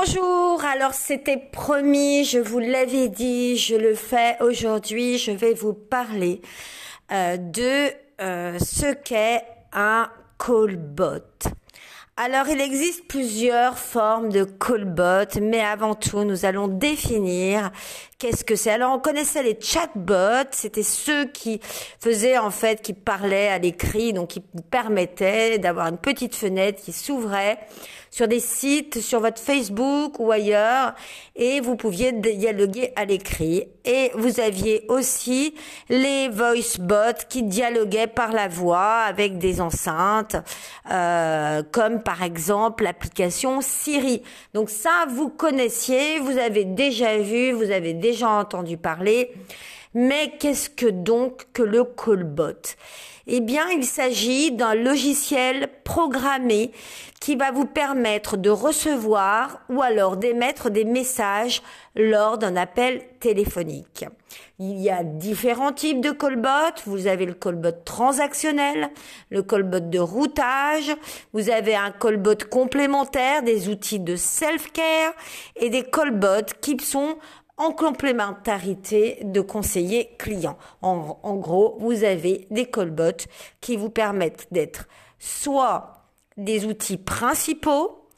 Bonjour, alors c'était promis, je vous l'avais dit, je le fais aujourd'hui, je vais vous parler euh, de euh, ce qu'est un callbot. Alors, il existe plusieurs formes de callbot, mais avant tout, nous allons définir qu'est-ce que c'est? Alors, on connaissait les chatbots, c'était ceux qui faisaient en fait, qui parlaient à l'écrit, donc qui permettaient d'avoir une petite fenêtre qui s'ouvrait sur des sites, sur votre Facebook ou ailleurs, et vous pouviez dialoguer à l'écrit. Et vous aviez aussi les voice bots qui dialoguaient par la voix avec des enceintes, euh, comme par exemple l'application Siri. Donc ça, vous connaissiez, vous avez déjà vu, vous avez déjà entendu parler. Mais qu'est-ce que donc que le callbot? Eh bien, il s'agit d'un logiciel programmé qui va vous permettre de recevoir ou alors d'émettre des messages lors d'un appel téléphonique. Il y a différents types de callbot. Vous avez le callbot transactionnel, le callbot de routage, vous avez un callbot complémentaire, des outils de self-care et des callbots qui sont en complémentarité de conseillers clients. En, en gros, vous avez des callbots qui vous permettent d'être soit des outils principaux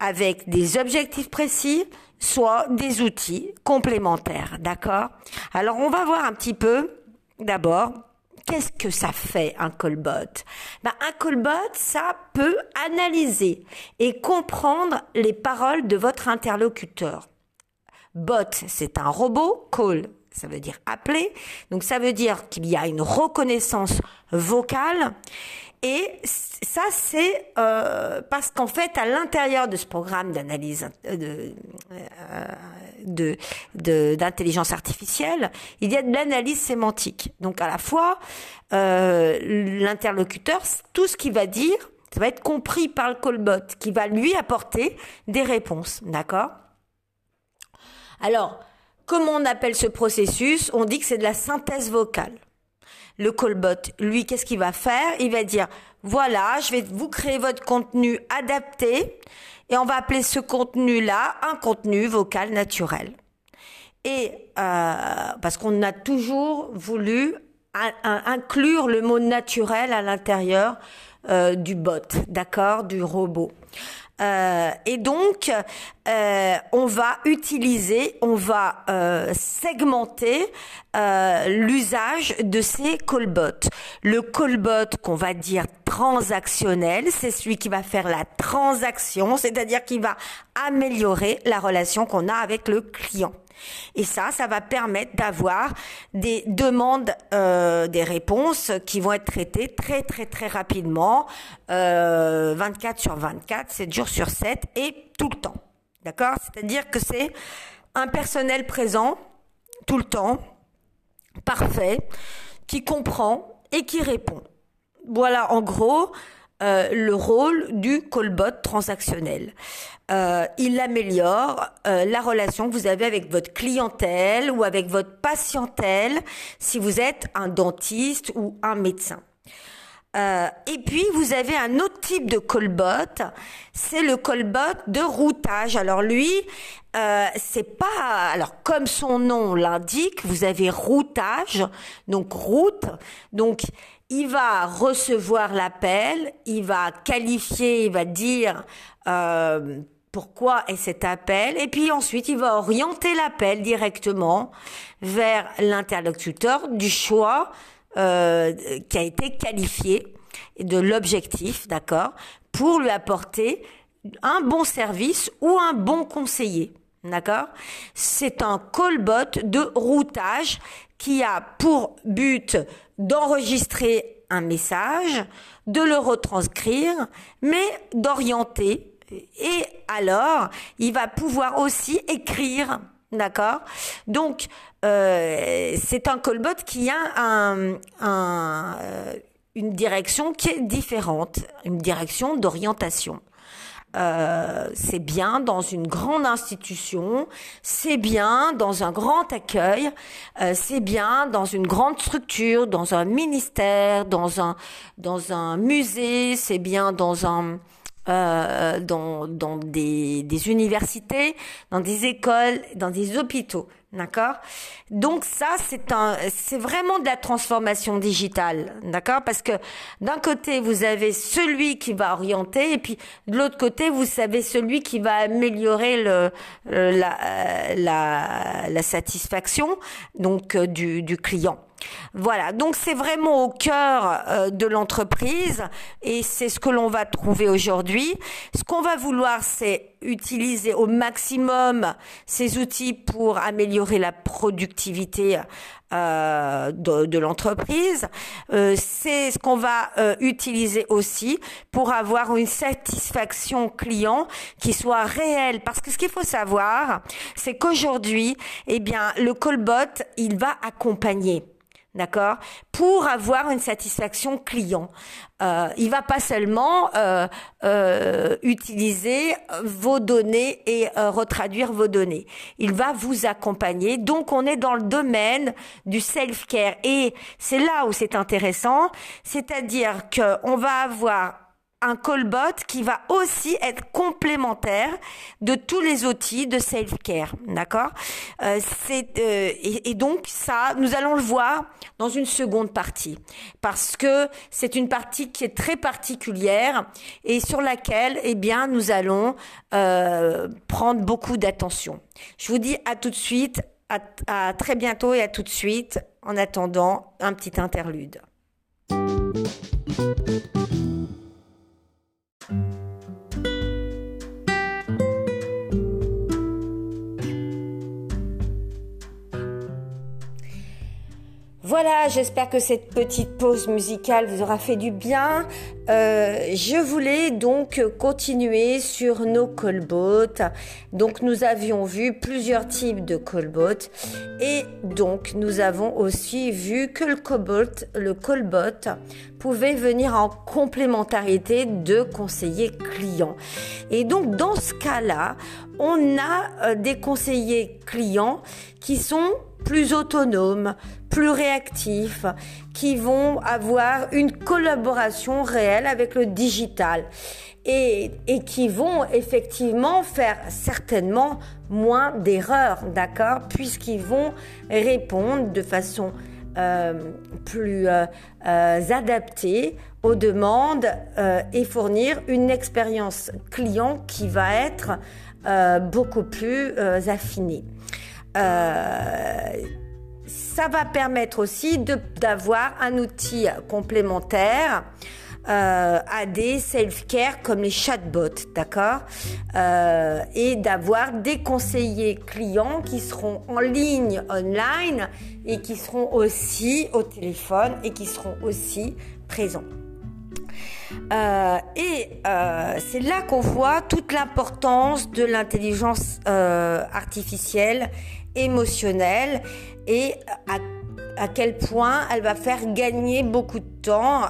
avec des objectifs précis, soit des outils complémentaires. D'accord? Alors on va voir un petit peu d'abord qu'est-ce que ça fait un callbot? Ben, Un callbot, ça peut analyser et comprendre les paroles de votre interlocuteur. Bot, c'est un robot. Call, ça veut dire appeler. Donc ça veut dire qu'il y a une reconnaissance vocale et ça, c'est euh, parce qu'en fait, à l'intérieur de ce programme d'analyse euh, de, de, d'intelligence artificielle, il y a de l'analyse sémantique. Donc à la fois, euh, l'interlocuteur, tout ce qu'il va dire, ça va être compris par le callbot, qui va lui apporter des réponses. D'accord? Alors, comment on appelle ce processus? On dit que c'est de la synthèse vocale le callbot, lui, qu'est-ce qu'il va faire? Il va dire, voilà, je vais vous créer votre contenu adapté et on va appeler ce contenu-là un contenu vocal naturel. Et euh, parce qu'on a toujours voulu inclure le mot naturel à l'intérieur euh, du bot, d'accord, du robot. Euh, et donc, euh, on va utiliser, on va euh, segmenter l'usage de ces callbots. Le callbot qu'on va dire transactionnel, c'est celui qui va faire la transaction, c'est-à-dire qui va améliorer la relation qu'on a avec le client. Et ça, ça va permettre d'avoir des demandes, euh, des réponses qui vont être traitées très très très rapidement, euh, 24 sur 24, 7 jours sur 7 et tout le temps. D'accord? C'est-à-dire que c'est un personnel présent tout le temps, parfait, qui comprend et qui répond. Voilà en gros euh, le rôle du callbot transactionnel. Euh, il améliore euh, la relation que vous avez avec votre clientèle ou avec votre patientèle si vous êtes un dentiste ou un médecin. et puis vous avez un autre type de callbot, c'est le callbot de routage. Alors lui, c'est pas alors comme son nom l'indique, vous avez routage, donc route, donc il va recevoir l'appel, il va qualifier, il va dire euh, pourquoi est cet appel, et puis ensuite il va orienter l'appel directement vers l'interlocuteur du choix euh, qui a été qualifié de l'objectif, d'accord, pour lui apporter un bon service ou un bon conseiller. D'accord? C'est un callbot de routage qui a pour but d'enregistrer un message, de le retranscrire, mais d'orienter. Et alors, il va pouvoir aussi écrire, d'accord? Donc, euh, c'est un callbot qui a euh, une direction qui est différente, une direction d'orientation. Euh, c'est bien dans une grande institution, c'est bien dans un grand accueil, euh, c'est bien dans une grande structure, dans un ministère, dans un dans un musée, c'est bien dans un euh, dans, dans des, des universités, dans des écoles, dans des hôpitaux. D'accord? Donc ça, c'est un, c'est vraiment de la transformation digitale, d'accord? Parce que d'un côté, vous avez celui qui va orienter, et puis de l'autre côté, vous savez celui qui va améliorer le, la, la, la satisfaction donc euh, du, du client. Voilà, donc c'est vraiment au cœur euh, de l'entreprise et c'est ce que l'on va trouver aujourd'hui. Ce qu'on va vouloir, c'est utiliser au maximum ces outils pour améliorer la productivité euh, de, l'entreprise. Euh, c'est ce qu'on va utiliser aussi pour avoir une satisfaction client qui soit réelle. Parce que ce qu'il faut savoir, c'est qu'aujourd'hui, eh bien, le callbot, il va accompagner d'accord? Pour avoir une satisfaction client. Euh, il va pas seulement euh, euh, utiliser vos données et euh, retraduire vos données. Il va vous accompagner. Donc on est dans le domaine du self-care et c'est là où c'est intéressant, c'est-à-dire qu'on va avoir un callbot qui va aussi être complémentaire de tous les outils de self-care, d'accord? Euh, euh, et, donc ça, nous allons le voir dans une seconde partie parce que c'est une partie qui est très particulière et sur laquelle, eh bien, nous allons euh, prendre beaucoup d'attention. Je vous dis à tout de suite, à très bientôt et à tout de suite. En attendant, un petit interlude. Thank you. Voilà, j'espère que cette petite pause musicale vous aura fait du bien. Euh, je voulais donc continuer sur nos callbots. Donc nous avions vu plusieurs types de callbots et donc nous avons aussi vu que le callbot, le callbot pouvait venir en complémentarité de conseillers clients. Et donc dans ce cas-là, on a euh, des conseillers clients qui sont plus autonomes, plus réactifs, qui vont avoir une collaboration réelle avec le digital et, et qui vont effectivement faire certainement moins d'erreurs, d'accord, puisqu'ils vont répondre de façon euh, plus euh, euh, adaptée aux demandes et fournir une expérience client qui va être beaucoup plus affinée. Euh, ça va permettre aussi d'avoir un outil complémentaire euh, à des self-care comme les chatbots, d'accord euh, Et d'avoir des conseillers clients qui seront en ligne, online, et qui seront aussi au téléphone et qui seront aussi présents. Et c'est là qu'on voit toute l'importance de l'intelligence artificielle émotionnelle et à, à, quel point elle va faire gagner beaucoup de temps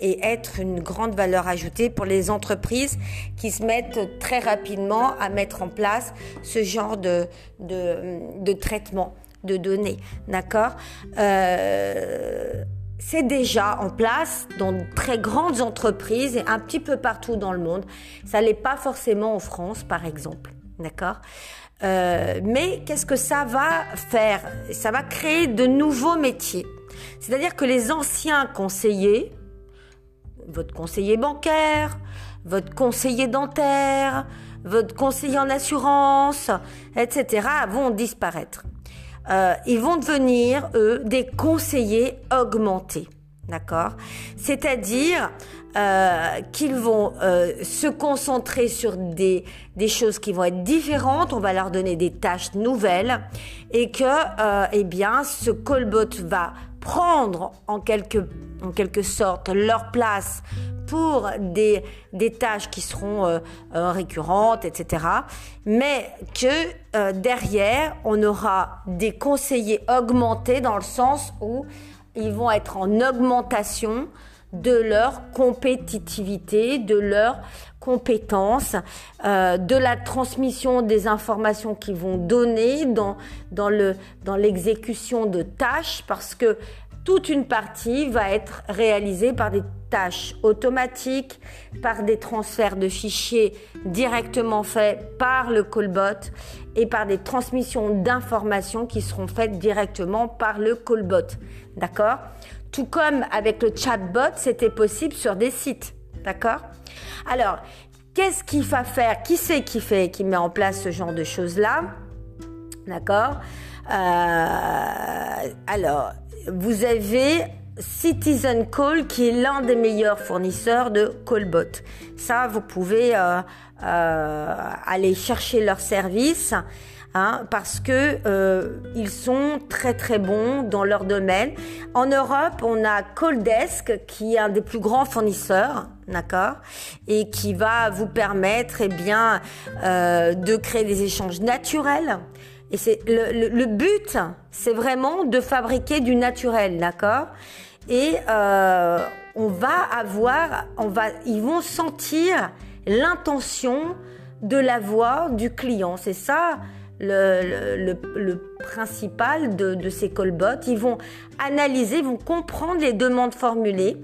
et être une grande valeur ajoutée pour les entreprises qui se mettent très rapidement à mettre en place ce genre de, de, de traitement de données. D'accord? C'est déjà en place dans de très grandes entreprises et un petit peu partout dans le monde. Ça n'est pas forcément en France, par exemple. D'accord? Euh, Mais qu'est-ce que ça va faire? Ça va créer de nouveaux métiers. C'est-à-dire que les anciens conseillers, votre conseiller bancaire, votre conseiller dentaire, votre conseiller en assurance, etc., vont disparaître. Euh, ils vont devenir, eux, des conseillers augmentés. D'accord? C'est-à-dire euh, qu'ils vont euh, se concentrer sur des, des choses qui vont être différentes, on va leur donner des tâches nouvelles et que, euh, eh bien, ce callbot va prendre en quelque, en quelque sorte leur place pour des, des tâches qui seront euh, récurrentes, etc. Mais que derrière, on aura des conseillers augmentés dans le sens où ils vont être en augmentation de leur compétitivité, de leur compétences, euh, de la transmission des informations qu'ils vont donner dans, dans l'exécution de tâches, parce que toute une partie va être réalisée par des tâches automatiques, par des transferts de fichiers directement faits par le callbot et par des transmissions d'informations qui seront faites directement par le callbot. D'accord? Tout comme avec le chatbot, c'était possible sur des sites. D'accord? Alors, qu'est-ce qu'il va faire? Qui c'est qui fait, qui met en place ce genre de choses-là? D'accord? Euh, Alors, vous avez Citizen Call qui est l'un des meilleurs fournisseurs de callbot. Ça, vous pouvez euh, euh, aller chercher leur service hein, parce que euh, ils sont très très bons dans leur domaine. En Europe, on a Calldesk qui est un des plus grands fournisseurs, d'accord, et qui va vous permettre, eh bien, de créer des échanges naturels et c'est le, le, but, c'est vraiment de fabriquer du naturel, d'accord Et euh, on va avoir, on va, ils vont sentir l'intention de la voix du client. C'est ça le, le, le, principal de, de ces callbots. Ils vont analyser, vont comprendre les demandes formulées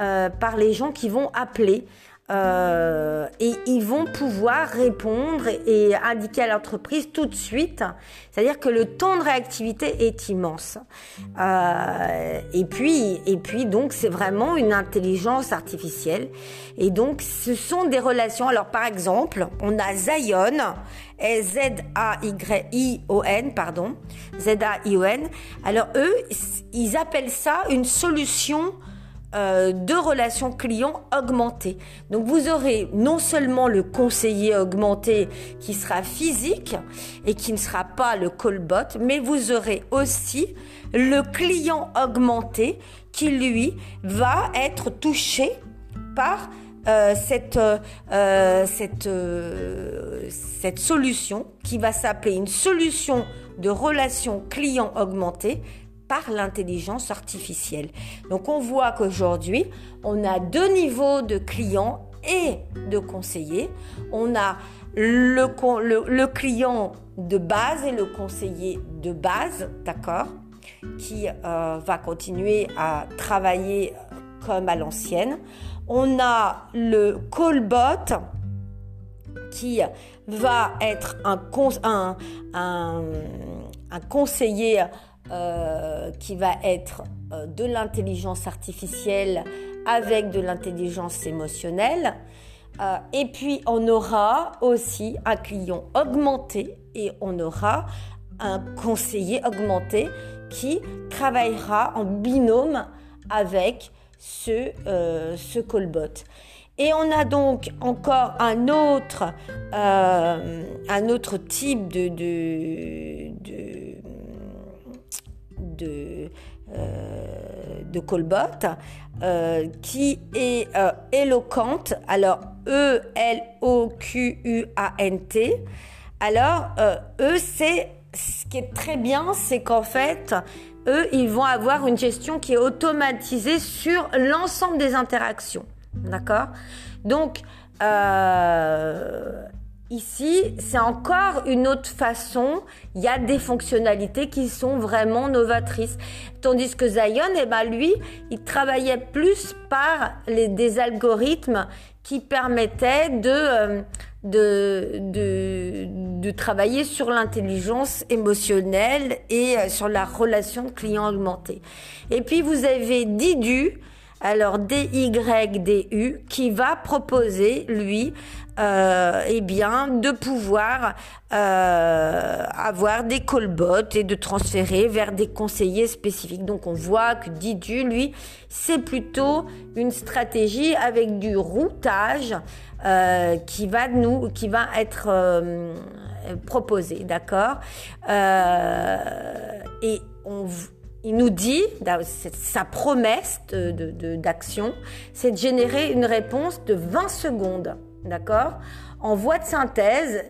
euh, par les gens qui vont appeler. Euh, et ils vont pouvoir répondre et indiquer à l'entreprise tout de suite. C'est-à-dire que le temps de réactivité est immense. Euh, et puis, et puis donc c'est vraiment une intelligence artificielle. Et donc ce sont des relations. Alors par exemple, on a Zion, Z-A-Y-I-O-N, pardon, Z-A-I-O-N. Alors eux, ils appellent ça une solution euh, de relations clients augmentées. Donc vous aurez non seulement le conseiller augmenté qui sera physique et qui ne sera pas le callbot, mais vous aurez aussi le client augmenté qui lui va être touché par euh, cette, euh, cette, cette solution qui va s'appeler une solution de relation client augmentée par l'intelligence artificielle. Donc on voit qu'aujourd'hui, on a deux niveaux de clients et de conseillers. On a le, client de base et le conseiller de base, d'accord, qui euh, va continuer à travailler comme à l'ancienne. On a le callbot qui va être un conseiller euh, qui va être euh, de l'intelligence artificielle avec de l'intelligence émotionnelle. Euh, et puis on aura aussi un client augmenté et on aura un conseiller augmenté qui travaillera en binôme avec ce, callbot. Et on a donc encore un autre, un autre type de, euh, de Colbot, euh, qui est euh, éloquente. Alors, E-L-O-Q-U-A-N-T. Alors, eux, c'est ce qui est très bien, c'est qu'en fait, eux, ils vont avoir une gestion qui est automatisée sur l'ensemble des interactions. D'accord? Donc, Ici, c'est encore une autre façon. Il y a des fonctionnalités qui sont vraiment novatrices. Tandis que Zion, eh ben, lui, il travaillait plus par les, des algorithmes qui permettaient de, euh, de, de, de, travailler sur l'intelligence émotionnelle et euh, sur la relation client augmentée. Et puis, vous avez Didu, alors DYDU, qui va proposer, lui, euh, eh bien, de pouvoir euh, avoir des callbots et de transférer vers des conseillers spécifiques. Donc, on voit que Didu, lui, c'est plutôt une stratégie avec du routage euh, qui va nous, qui va être euh, proposé, d'accord? Et on il nous dit, sa promesse d'action, de, c'est de générer une réponse de 20 secondes, d'accord En voie de synthèse.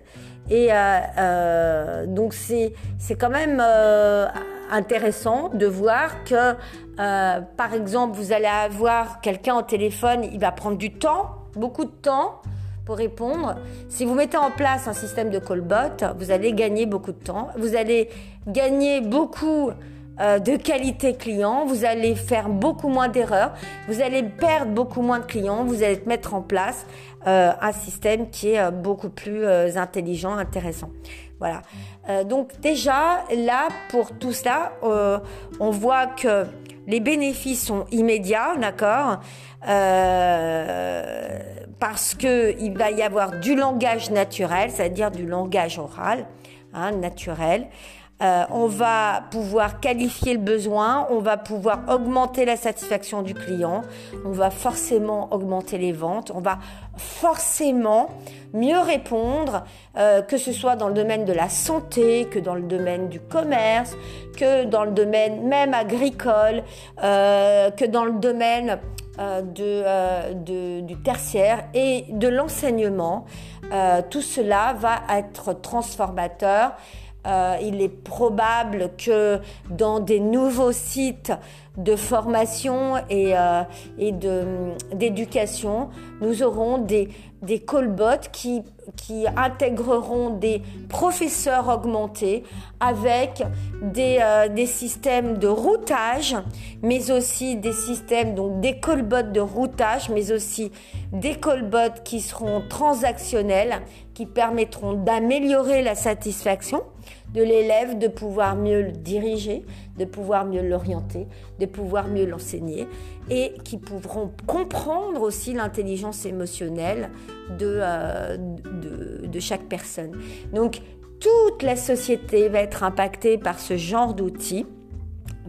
Et euh, euh, donc c'est quand même euh, intéressant de voir que, par exemple, vous allez avoir quelqu'un au téléphone, il va prendre du temps, beaucoup de temps pour répondre. Si vous mettez en place un système de callbot, vous allez gagner beaucoup de temps. Vous allez gagner beaucoup euh, de qualité client, vous allez faire beaucoup moins d'erreurs, vous allez perdre beaucoup moins de clients, vous allez mettre en place euh, un système qui est beaucoup plus intelligent, intéressant. Voilà. donc déjà, là, pour tout cela, on voit que les bénéfices sont immédiats, d'accord? Parce qu'il va y avoir du langage naturel, c'est-à-dire du langage oral, hein, naturel. Euh, on va pouvoir qualifier le besoin, on va pouvoir augmenter la satisfaction du client, on va forcément augmenter les ventes, on va forcément mieux répondre, euh, que ce soit dans le domaine de la santé, que dans le domaine du commerce, que dans le domaine même agricole, euh, que dans le domaine du tertiaire et de l'enseignement. tout cela va être transformateur euh, il est probable que dans des nouveaux sites de formation et, euh, d'éducation, nous aurons des, des callbots qui, qui intégreront des professeurs augmentés avec des, euh, des systèmes de routage, mais aussi des systèmes, donc des callbots de routage, mais aussi des callbots qui seront transactionnels, qui permettront d'améliorer la satisfaction de l'élève, de pouvoir mieux le diriger, de pouvoir mieux l'orienter, de pouvoir mieux l'enseigner et qui pourront comprendre aussi l'intelligence émotionnelle de, euh, de, chaque personne. Donc toute la société va être impactée par ce genre d'outils.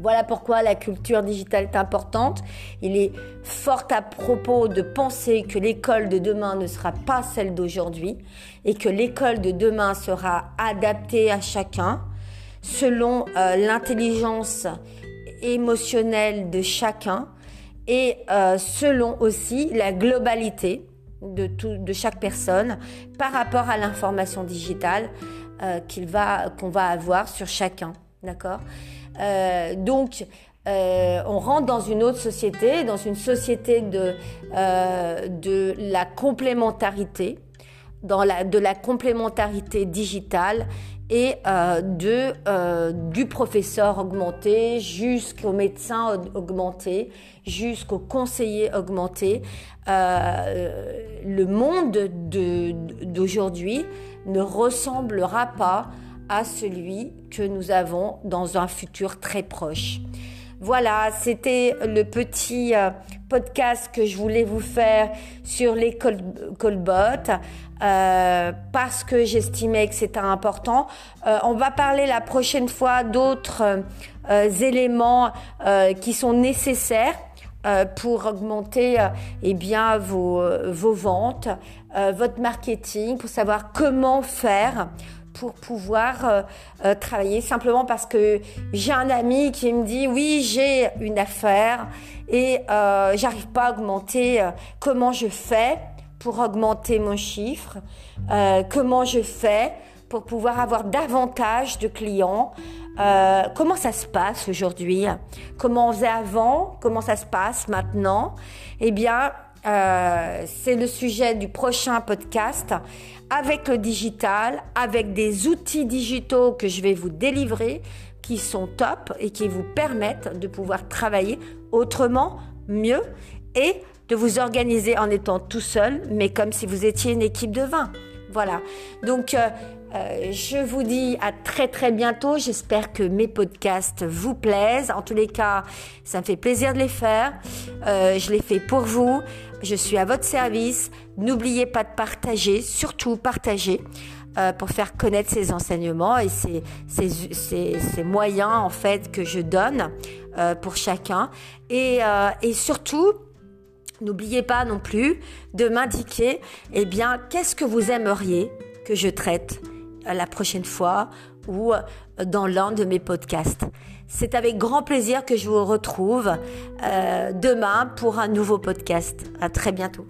Voilà pourquoi la culture digitale est importante. Il est fort à propos de penser que l'école de demain ne sera pas celle d'aujourd'hui et que l'école de demain sera adaptée à chacun selon euh, l'intelligence émotionnelle de chacun et euh, selon aussi la globalité de, chaque personne par rapport à l'information digitale euh, qu'il va, qu'on va avoir sur chacun. D'accord? Euh, donc, euh, on rentre dans une autre société, dans une société de, euh, de la complémentarité, dans la, de la complémentarité digitale et de, du professeur augmenté jusqu'au médecin augmenté, jusqu'au conseiller augmenté. le monde d'aujourd'hui ne ressemblera pas à celui que nous avons dans un futur très proche. Voilà, c'était le petit euh, podcast que je voulais vous faire sur les colbots euh, parce que j'estimais que c'était important. Euh, on va parler la prochaine fois d'autres éléments qui sont nécessaires pour augmenter eh bien vos, vos ventes, votre marketing, pour savoir comment faire pour pouvoir euh, euh, travailler simplement parce que j'ai un ami qui me dit oui j'ai une affaire et euh, j'arrive pas à augmenter comment je fais pour augmenter mon chiffre comment je fais pour pouvoir avoir davantage de clients comment ça se passe aujourd'hui? Comment on faisait avant? Comment ça se passe maintenant? Eh bien c'est le sujet du prochain podcast avec le digital, avec des outils digitaux que je vais vous délivrer qui sont top et qui vous permettent de pouvoir travailler autrement, mieux et de vous organiser en étant tout seul, mais comme si vous étiez une équipe de 20. Voilà. Donc, euh, euh, je vous dis à très très bientôt. J'espère que mes podcasts vous plaisent. En tous les cas, ça me fait plaisir de les faire. Euh, je les fais pour vous. Je suis à votre service. N'oubliez pas de partager, surtout partager. Euh, pour faire connaître ces enseignements et ces, moyens en fait que je donne pour chacun et, et surtout n'oubliez pas non plus de m'indiquer eh bien qu'est-ce que vous aimeriez que je traite la prochaine fois ou dans l'un de mes podcasts. C'est avec grand plaisir que je vous retrouve euh, demain pour un nouveau podcast. À très bientôt.